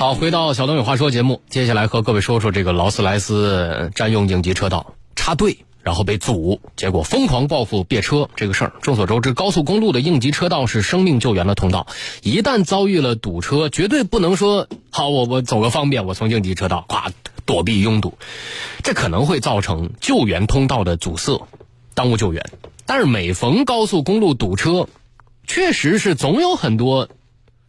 好，回到小东有话说节目，接下来和各位说说这个劳斯莱斯占用应急车道插队，然后被阻，结果疯狂报复别车这个事儿。众所周知，高速公路的应急车道是生命救援的通道，一旦遭遇了堵车，绝对不能说好我我走个方便，我从应急车道咵躲避拥堵，这可能会造成救援通道的阻塞，耽误救援。但是每逢高速公路堵车，确实是总有很多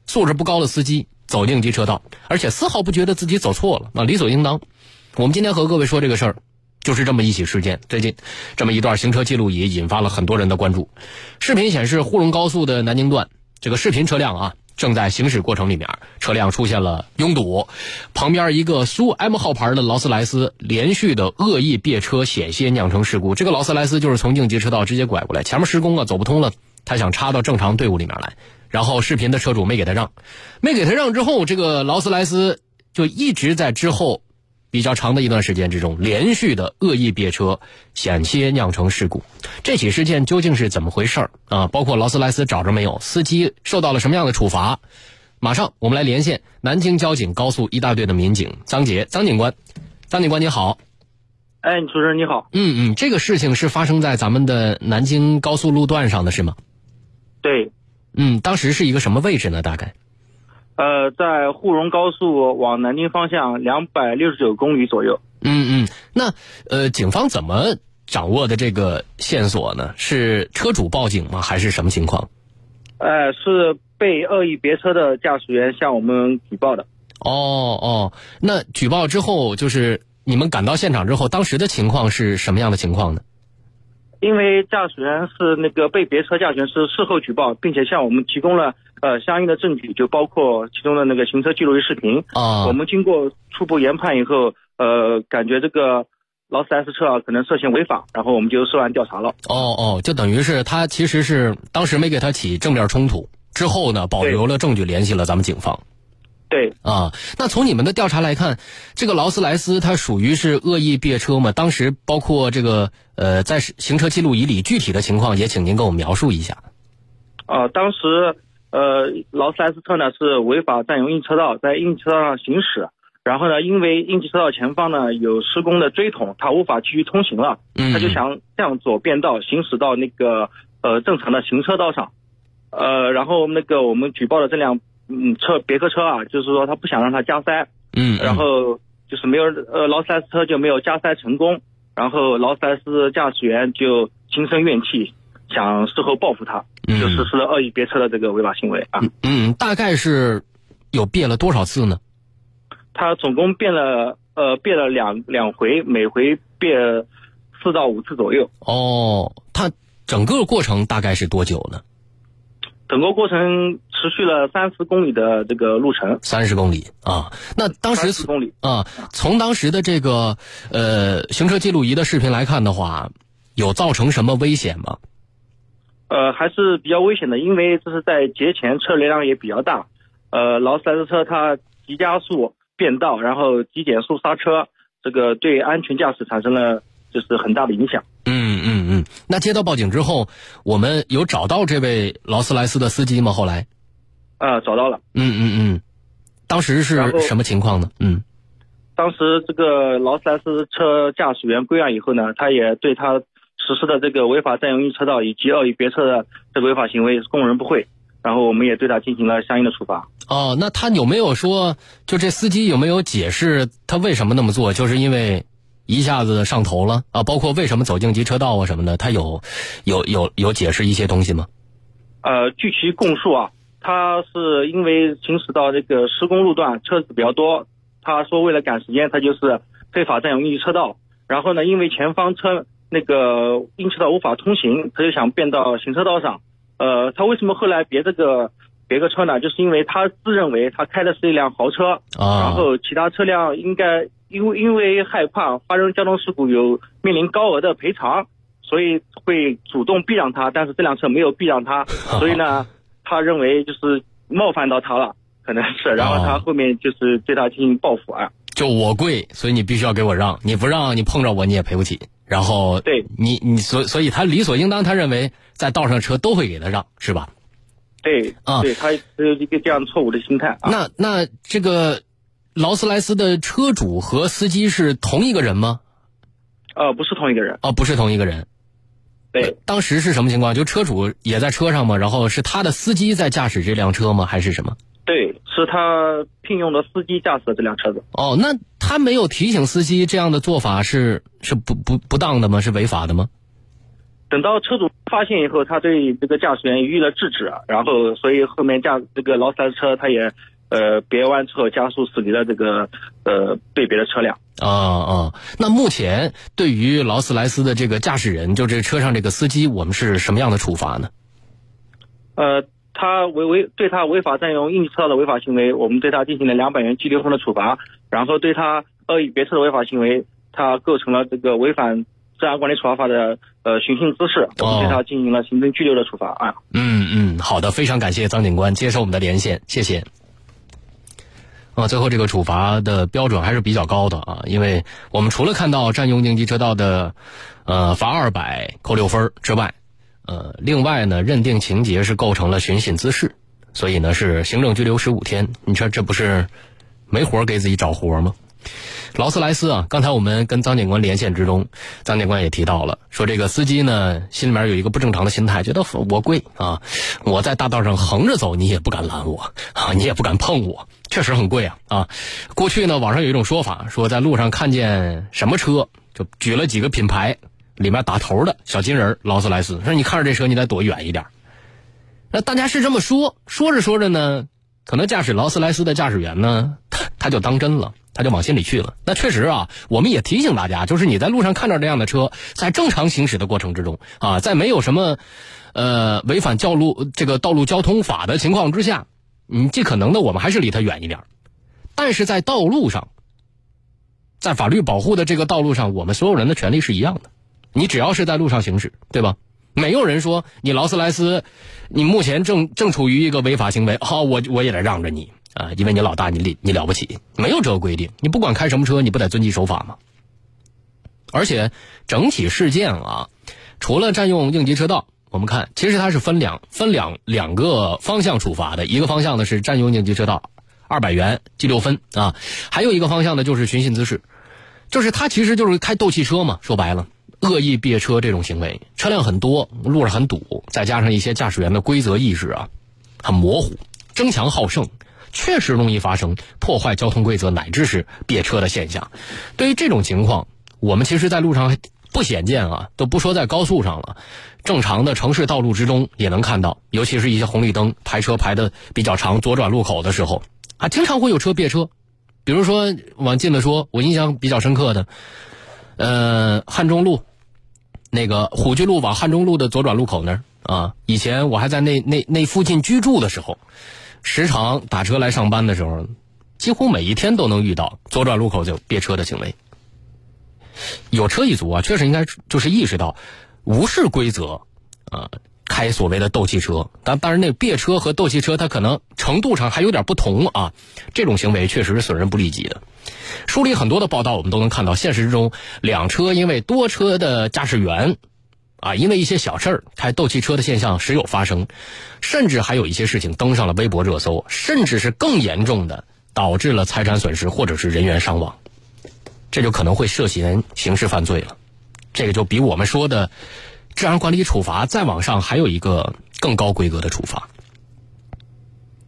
素质不高的司机。走应急车道，而且丝毫不觉得自己走错了，那理所应当。我们今天和各位说这个事儿，就是这么一起事件。最近，这么一段行车记录仪引发了很多人的关注。视频显示，沪蓉高速的南京段，这个视频车辆啊正在行驶过程里面，车辆出现了拥堵，旁边一个苏 M 号牌的劳斯莱斯连续的恶意别车，险些酿成事故。这个劳斯莱斯就是从应急车道直接拐过来，前面施工啊走不通了，他想插到正常队伍里面来。然后视频的车主没给他让，没给他让之后，这个劳斯莱斯就一直在之后比较长的一段时间之中连续的恶意别车，险些酿成事故。这起事件究竟是怎么回事儿啊？包括劳斯莱斯找着没有，司机受到了什么样的处罚？马上我们来连线南京交警高速一大队的民警张杰，张警官，张警官你好。哎，主持人你好。嗯嗯，这个事情是发生在咱们的南京高速路段上的是吗？对。嗯，当时是一个什么位置呢？大概，呃，在沪蓉高速往南京方向两百六十九公里左右。嗯嗯，那呃，警方怎么掌握的这个线索呢？是车主报警吗？还是什么情况？呃，是被恶意别车的驾驶员向我们举报的。哦哦，那举报之后，就是你们赶到现场之后，当时的情况是什么样的情况呢？因为驾驶员是那个被别车驾驶员是事后举报，并且向我们提供了呃相应的证据，就包括其中的那个行车记录仪视频啊。我们经过初步研判以后，呃，感觉这个劳斯莱斯车啊可能涉嫌违法，然后我们就涉案调查了。哦哦，就等于是他其实是当时没给他起正面冲突，之后呢保留了证据，联系了咱们警方。对啊，那从你们的调查来看，这个劳斯莱斯它属于是恶意别车吗？当时包括这个呃，在行车记录仪里具体的情况，也请您给我描述一下。啊，当时呃，劳斯莱斯特呢是违法占用应急车道，在应急车道上行驶，然后呢，因为应急车道前方呢有施工的锥桶，他无法继续通行了，他就想向左变道行驶到那个呃正常的行车道上，呃，然后那个我们举报的这辆。嗯，车别克车啊，就是说他不想让他加塞，嗯，然后就是没有呃劳斯莱斯车就没有加塞成功，然后劳斯莱斯驾驶员就心生怨气，想事后报复他，就实施了恶意别车的这个违法行为啊。嗯，大概是有变了多少次呢？他总共变了呃变了两两回，每回变四到五次左右。哦，他整个过程大概是多久呢？整个过程持续了三十公里的这个路程，三十公里啊。那当时十公里啊，从当时的这个呃行车记录仪的视频来看的话，有造成什么危险吗？呃，还是比较危险的，因为这是在节前，车流量也比较大。呃，劳斯莱斯车它急加速变道，然后急减速刹车，这个对安全驾驶产生了就是很大的影响。嗯嗯嗯，那接到报警之后，我们有找到这位劳斯莱斯的司机吗？后来，啊，找到了。嗯嗯嗯，当时是什么情况呢？嗯，当时这个劳斯莱斯车驾驶员归案以后呢，他也对他实施的这个违法占用一车道以及恶意别车的这个违法行为供认不讳，然后我们也对他进行了相应的处罚。哦，那他有没有说，就这司机有没有解释他为什么那么做？就是因为。一下子上头了啊！包括为什么走应急车道啊什么的，他有有有有解释一些东西吗？呃，据其供述啊，他是因为行驶到这个施工路段，车子比较多，他说为了赶时间，他就是非法占用应急车道。然后呢，因为前方车那个应急车道无法通行，他就想变到行车道上。呃，他为什么后来别这个别个车呢？就是因为他自认为他开的是一辆豪车，啊然后其他车辆应该。因为因为害怕发生交通事故有面临高额的赔偿，所以会主动避让他，但是这辆车没有避让他，所以呢，他认为就是冒犯到他了，可能是，然后他后面就是对他进行报复啊。就我贵，所以你必须要给我让，你不让你碰着我你也赔不起。然后对你你所所以他理所应当，他认为在道上车都会给他让，是吧？对啊，对他有一个这样错误的心态。那那这个。劳斯莱斯的车主和司机是同一个人吗？呃，不是同一个人。哦，不是同一个人。对，当时是什么情况？就车主也在车上吗？然后是他的司机在驾驶这辆车吗？还是什么？对，是他聘用的司机驾驶的这辆车子。哦，那他没有提醒司机这样的做法是是不不不当的吗？是违法的吗？等到车主发现以后，他对这个驾驶员予以了制止，然后所以后面驾这个劳斯莱斯车他也呃别完之后加速驶离了这个呃被别的车辆。啊啊，那目前对于劳斯莱斯的这个驾驶人，就这车上这个司机，我们是什么样的处罚呢？呃，他违违对他违法占用应急车道的违法行为，我们对他进行了两百元拘留分的处罚，然后对他恶意别车的违法行为，他构成了这个违反。治安管理处罚法的呃寻衅滋事，我们对他进行了行政拘留的处罚啊。嗯嗯，好的，非常感谢张警官接受我们的连线，谢谢。啊，最后这个处罚的标准还是比较高的啊，因为我们除了看到占用应急车道的呃罚二百扣六分之外，呃，另外呢认定情节是构成了寻衅滋事，所以呢是行政拘留十五天。你说这不是没活给自己找活吗？劳斯莱斯啊，刚才我们跟张警官连线之中，张警官也提到了，说这个司机呢心里面有一个不正常的心态，觉得我贵啊，我在大道上横着走，你也不敢拦我啊，你也不敢碰我，确实很贵啊啊。过去呢，网上有一种说法，说在路上看见什么车，就举了几个品牌里面打头的小金人劳斯莱斯，说你看着这车，你得躲远一点。那大家是这么说，说着说着呢，可能驾驶劳斯莱斯的驾驶员呢，他他就当真了。他就往心里去了。那确实啊，我们也提醒大家，就是你在路上看到这样的车，在正常行驶的过程之中啊，在没有什么呃违反道路这个道路交通法的情况之下，你尽可能的我们还是离他远一点。但是在道路上，在法律保护的这个道路上，我们所有人的权利是一样的。你只要是在路上行驶，对吧？没有人说你劳斯莱斯，你目前正正处于一个违法行为，好，我我也得让着你。啊，因为你老大，你你了不起，没有这个规定。你不管开什么车，你不得遵纪守法吗？而且整体事件啊，除了占用应急车道，我们看其实它是分两分两两个方向处罚的。一个方向呢是占用应急车道，二百元记六分啊；还有一个方向呢就是寻衅滋事，就是他其实就是开斗气车嘛。说白了，恶意别车这种行为，车辆很多，路上很堵，再加上一些驾驶员的规则意识啊很模糊，争强好胜。确实容易发生破坏交通规则乃至是别车的现象。对于这种情况，我们其实，在路上不鲜见啊，都不说在高速上了，正常的城市道路之中也能看到。尤其是一些红绿灯排车排的比较长，左转路口的时候，啊，经常会有车别车。比如说往近的说，我印象比较深刻的，呃，汉中路那个虎踞路往汉中路的左转路口那儿啊，以前我还在那那那附近居住的时候。时常打车来上班的时候，几乎每一天都能遇到左转路口就别车的行为。有车一族啊，确实应该就是意识到无视规则，啊，开所谓的斗气车。但当然，那别车和斗气车它可能程度上还有点不同啊。这种行为确实是损人不利己的。书里很多的报道，我们都能看到，现实之中两车因为多车的驾驶员。啊，因为一些小事儿开斗气车的现象时有发生，甚至还有一些事情登上了微博热搜，甚至是更严重的导致了财产损失或者是人员伤亡，这就可能会涉嫌刑事犯罪了。这个就比我们说的治安管理处罚再往上还有一个更高规格的处罚。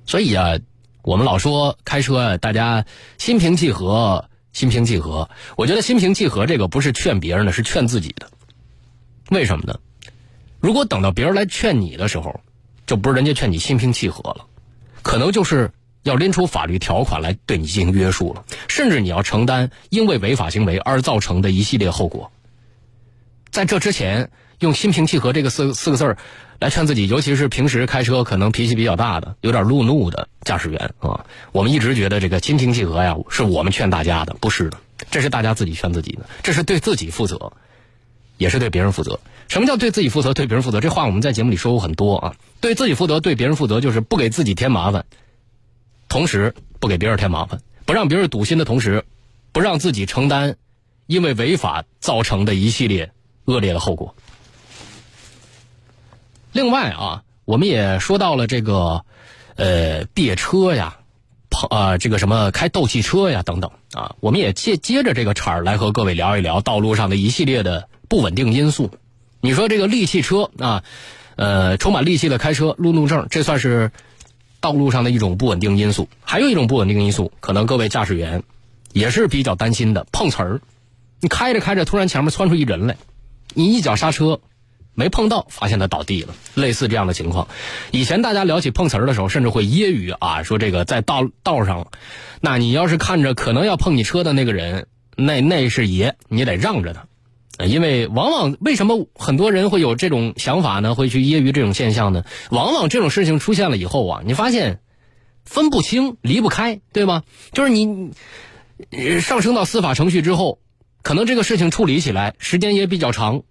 所以啊，我们老说开车，大家心平气和，心平气和。我觉得心平气和这个不是劝别人的，是劝自己的。为什么呢？如果等到别人来劝你的时候，就不是人家劝你心平气和了，可能就是要拎出法律条款来对你进行约束了，甚至你要承担因为违法行为而造成的一系列后果。在这之前，用“心平气和”这个四四个字儿来劝自己，尤其是平时开车可能脾气比较大的、有点路怒的驾驶员啊，我们一直觉得这个“心平气和”呀，是我们劝大家的，不是的，这是大家自己劝自己的，这是对自己负责。也是对别人负责。什么叫对自己负责、对别人负责？这话我们在节目里说过很多啊。对自己负责、对别人负责，就是不给自己添麻烦，同时不给别人添麻烦，不让别人堵心的同时，不让自己承担因为违法造成的一系列恶劣的后果。另外啊，我们也说到了这个，呃，别车呀。碰啊这个什么开斗气车呀等等啊，我们也接接着这个茬儿来和各位聊一聊道路上的一系列的不稳定因素。你说这个戾气车啊，呃，充满戾气的开车，路怒症，这算是道路上的一种不稳定因素。还有一种不稳定因素，可能各位驾驶员也是比较担心的，碰瓷儿。你开着开着，突然前面窜出一人来，你一脚刹车。没碰到，发现他倒地了。类似这样的情况，以前大家聊起碰瓷儿的时候，甚至会揶揄啊，说这个在道道上，那你要是看着可能要碰你车的那个人，那那是爷，你得让着他。因为往往为什么很多人会有这种想法呢？会去揶揄这种现象呢？往往这种事情出现了以后啊，你发现分不清、离不开，对吗？就是你上升到司法程序之后，可能这个事情处理起来时间也比较长。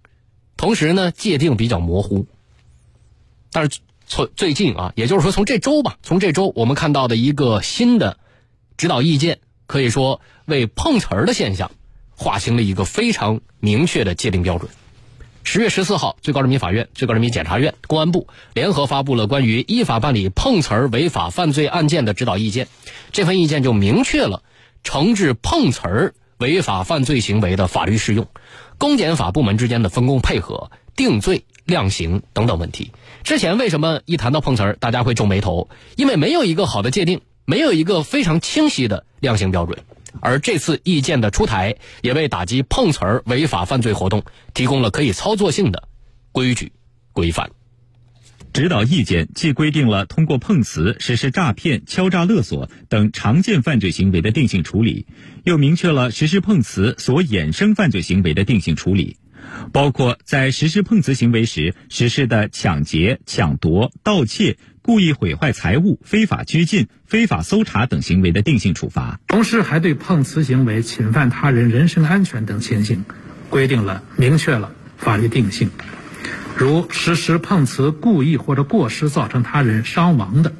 同时呢，界定比较模糊。但是从最近啊，也就是说从这周吧，从这周我们看到的一个新的指导意见，可以说为碰瓷儿的现象划清了一个非常明确的界定标准。十月十四号，最高人民法院、最高人民检察院、公安部联合发布了关于依法办理碰瓷儿违法犯罪案件的指导意见。这份意见就明确了惩治碰瓷儿违法犯罪行为的法律适用。公检法部门之间的分工配合、定罪、量刑等等问题，之前为什么一谈到碰瓷儿，大家会皱眉头？因为没有一个好的界定，没有一个非常清晰的量刑标准。而这次意见的出台，也为打击碰瓷儿违法犯罪活动提供了可以操作性的规矩规范。指导意见既规定了通过碰瓷实施诈骗、敲诈勒索等常见犯罪行为的定性处理，又明确了实施碰瓷所衍生犯罪行为的定性处理，包括在实施碰瓷行为时实施的抢劫、抢夺、盗窃、故意毁坏财物、非法拘禁、非法搜查等行为的定性处罚。同时，还对碰瓷行为侵犯他人人身安全等情形，规定了明确了法律定性。如实施碰瓷故意或者过失造成他人伤亡的，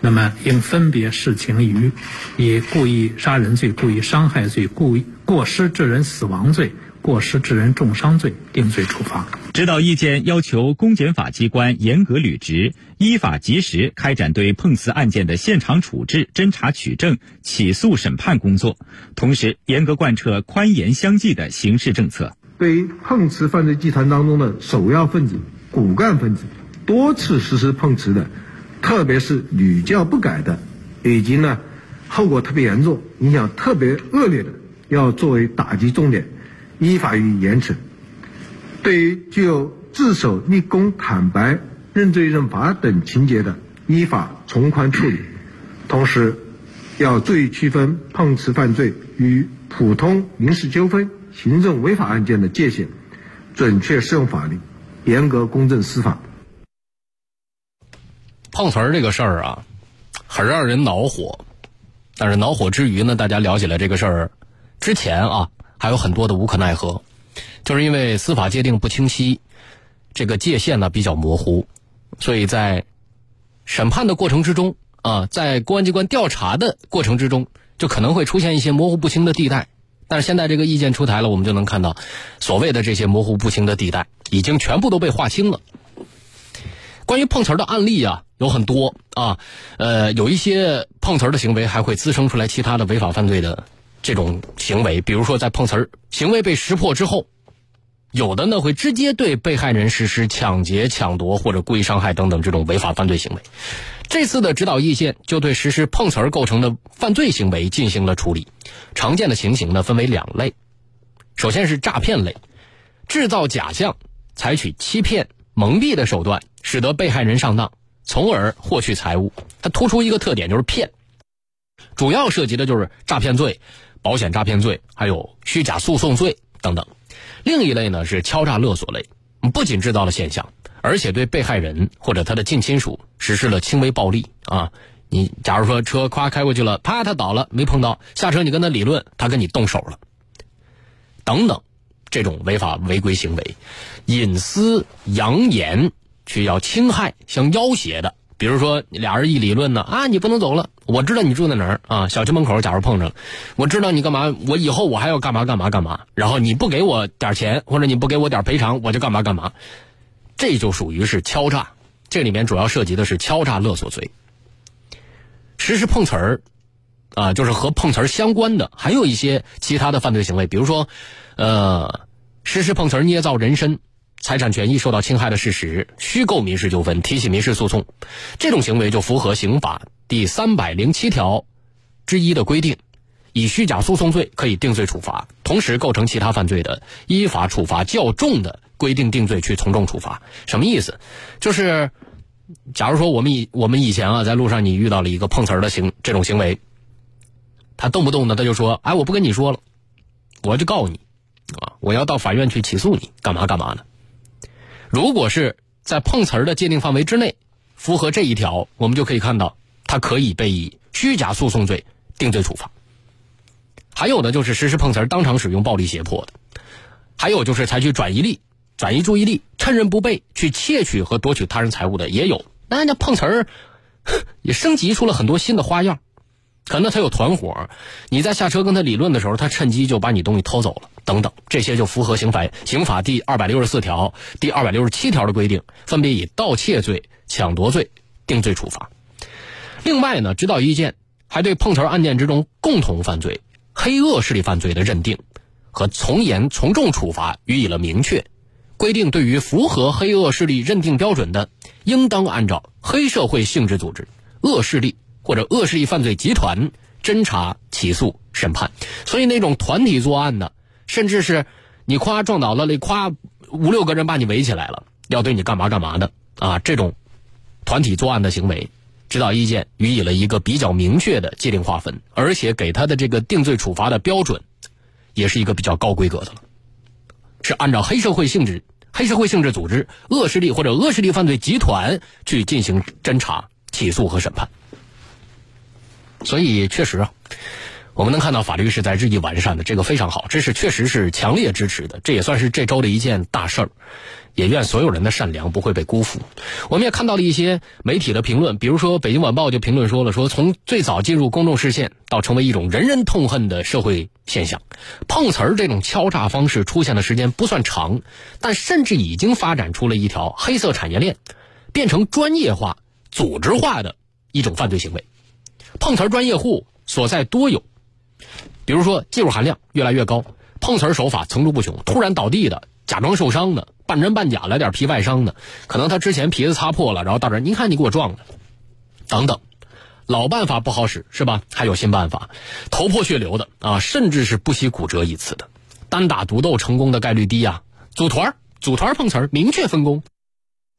那么应分别视情于以故意杀人罪、故意伤害罪、故意过失致人死亡罪、过失致人重伤罪定罪处罚。指导意见要求公检法机关严格履职，依法及时开展对碰瓷案件的现场处置、侦查取证、起诉审判工作，同时严格贯彻宽严相济的刑事政策。对于碰瓷犯罪集团当中的首要分子、骨干分子，多次实施碰瓷的，特别是屡教不改的，以及呢后果特别严重、影响特别恶劣的，要作为打击重点，依法予以严惩。对于具有自首、立功、坦白、认罪认罚等情节的，依法从宽处理。同时，要注意区分碰瓷犯罪与普通民事纠纷。行政违法案件的界限，准确适用法律，严格公正司法。碰瓷儿这个事儿啊，很让人恼火。但是恼火之余呢，大家了解了这个事儿之前啊，还有很多的无可奈何，就是因为司法界定不清晰，这个界限呢比较模糊，所以在审判的过程之中啊，在公安机关调查的过程之中，就可能会出现一些模糊不清的地带。但是现在这个意见出台了，我们就能看到，所谓的这些模糊不清的地带已经全部都被划清了。关于碰瓷儿的案例啊，有很多啊，呃，有一些碰瓷儿的行为还会滋生出来其他的违法犯罪的这种行为，比如说在碰瓷儿行为被识破之后，有的呢会直接对被害人实施抢劫、抢夺或者故意伤害等等这种违法犯罪行为。这次的指导意见就对实施碰瓷儿构成的犯罪行为进行了处理，常见的情形呢分为两类，首先是诈骗类，制造假象，采取欺骗、蒙蔽的手段，使得被害人上当，从而获取财物。它突出一个特点就是骗，主要涉及的就是诈骗罪、保险诈骗罪，还有虚假诉讼罪等等。另一类呢是敲诈勒索类，不仅制造了现象。而且对被害人或者他的近亲属实施了轻微暴力啊！你假如说车夸开过去了，啪他倒了没碰到，下车你跟他理论，他跟你动手了，等等，这种违法违规行为，隐私扬言去要侵害、像要挟的，比如说俩人一理论呢啊，你不能走了，我知道你住在哪儿啊，小区门口，假如碰着了，我知道你干嘛，我以后我还要干嘛干嘛干嘛，然后你不给我点钱或者你不给我点赔偿，我就干嘛干嘛。这就属于是敲诈，这里面主要涉及的是敲诈勒索罪。实施碰瓷儿，啊，就是和碰瓷儿相关的，还有一些其他的犯罪行为，比如说，呃，实施碰瓷儿捏造人身、财产权益受到侵害的事实，虚构民事纠纷，提起民事诉讼，这种行为就符合刑法第三百零七条之一的规定，以虚假诉讼罪可以定罪处罚，同时构成其他犯罪的，依法处罚较重的规定定罪去从重处罚。什么意思？就是。假如说我们以我们以前啊，在路上你遇到了一个碰瓷儿的行这种行为，他动不动呢他就说：“哎，我不跟你说了，我就告你，啊，我要到法院去起诉你，干嘛干嘛呢。”如果是在碰瓷儿的界定范围之内，符合这一条，我们就可以看到，他可以被以虚假诉讼罪定罪处罚。还有的，就是实施碰瓷儿当场使用暴力胁迫的，还有就是采取转移力。转移注意力，趁人不备去窃取和夺取他人财物的也有。那人家碰瓷儿也升级出了很多新的花样，可能他有团伙，你在下车跟他理论的时候，他趁机就把你东西偷走了，等等，这些就符合刑法刑法第二百六十四条、第二百六十七条的规定，分别以盗窃罪、抢夺罪定罪处罚。另外呢，指导意见还对碰瓷案件之中共同犯罪、黑恶势力犯罪的认定和从严从重处罚予以了明确。规定，对于符合黑恶势力认定标准的，应当按照黑社会性质组织、恶势力或者恶势力犯罪集团侦查、起诉、审判。所以，那种团体作案的，甚至是你夸撞倒了，你夸五六个人把你围起来了，要对你干嘛干嘛的啊？这种团体作案的行为，指导意见予以了一个比较明确的界定划分，而且给他的这个定罪处罚的标准，也是一个比较高规格的了。是按照黑社会性质、黑社会性质组织、恶势力或者恶势力犯罪集团去进行侦查、起诉和审判。所以，确实啊，我们能看到法律是在日益完善的，这个非常好，这是确实是强烈支持的，这也算是这周的一件大事儿。也愿所有人的善良不会被辜负。我们也看到了一些媒体的评论，比如说《北京晚报》就评论说了：说从最早进入公众视线到成为一种人人痛恨的社会现象，碰瓷儿这种敲诈方式出现的时间不算长，但甚至已经发展出了一条黑色产业链，变成专业化、组织化的一种犯罪行为。碰瓷儿专业户所在多有，比如说技术含量越来越高，碰瓷儿手法层出不穷，突然倒地的。假装受伤的，半真半假来点皮外伤的，可能他之前皮子擦破了，然后到这儿，您看你给我撞的，等等，老办法不好使是吧？还有新办法，头破血流的啊，甚至是不惜骨折一次的，单打独斗成功的概率低呀。组团组团碰瓷儿，明确分工，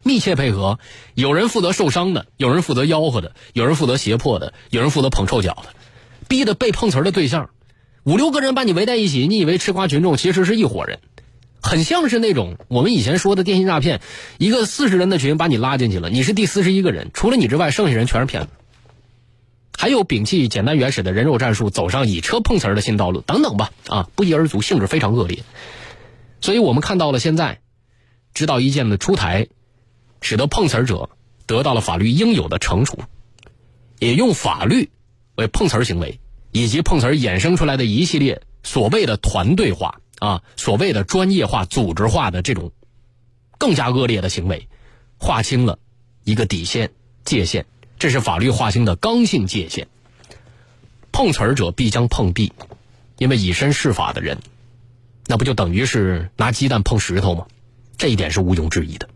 密切配合，有人负责受伤的，有人负责吆喝的，有人负责胁迫的，有人负责捧臭脚的，逼得被碰瓷儿的对象五六个人把你围在一起，你以为吃瓜群众其实是一伙人。很像是那种我们以前说的电信诈骗，一个四十人的群把你拉进去了，你是第四十一个人，除了你之外，剩下人全是骗子。还有摒弃简单原始的人肉战术，走上以车碰瓷儿的新道路，等等吧，啊，不一而足，性质非常恶劣。所以我们看到了现在指导意见的出台，使得碰瓷儿者得到了法律应有的惩处，也用法律为碰瓷儿行为以及碰瓷儿衍生出来的一系列所谓的团队化。啊，所谓的专业化、组织化的这种更加恶劣的行为，划清了一个底线界限，这是法律划清的刚性界限。碰瓷儿者必将碰壁，因为以身试法的人，那不就等于是拿鸡蛋碰石头吗？这一点是毋庸置疑的。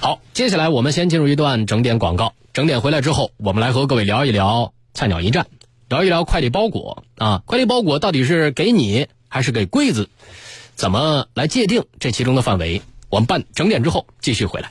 好，接下来我们先进入一段整点广告。整点回来之后，我们来和各位聊一聊菜鸟驿站，聊一聊快递包裹啊，快递包裹到底是给你还是给柜子？怎么来界定这其中的范围？我们办整点之后继续回来。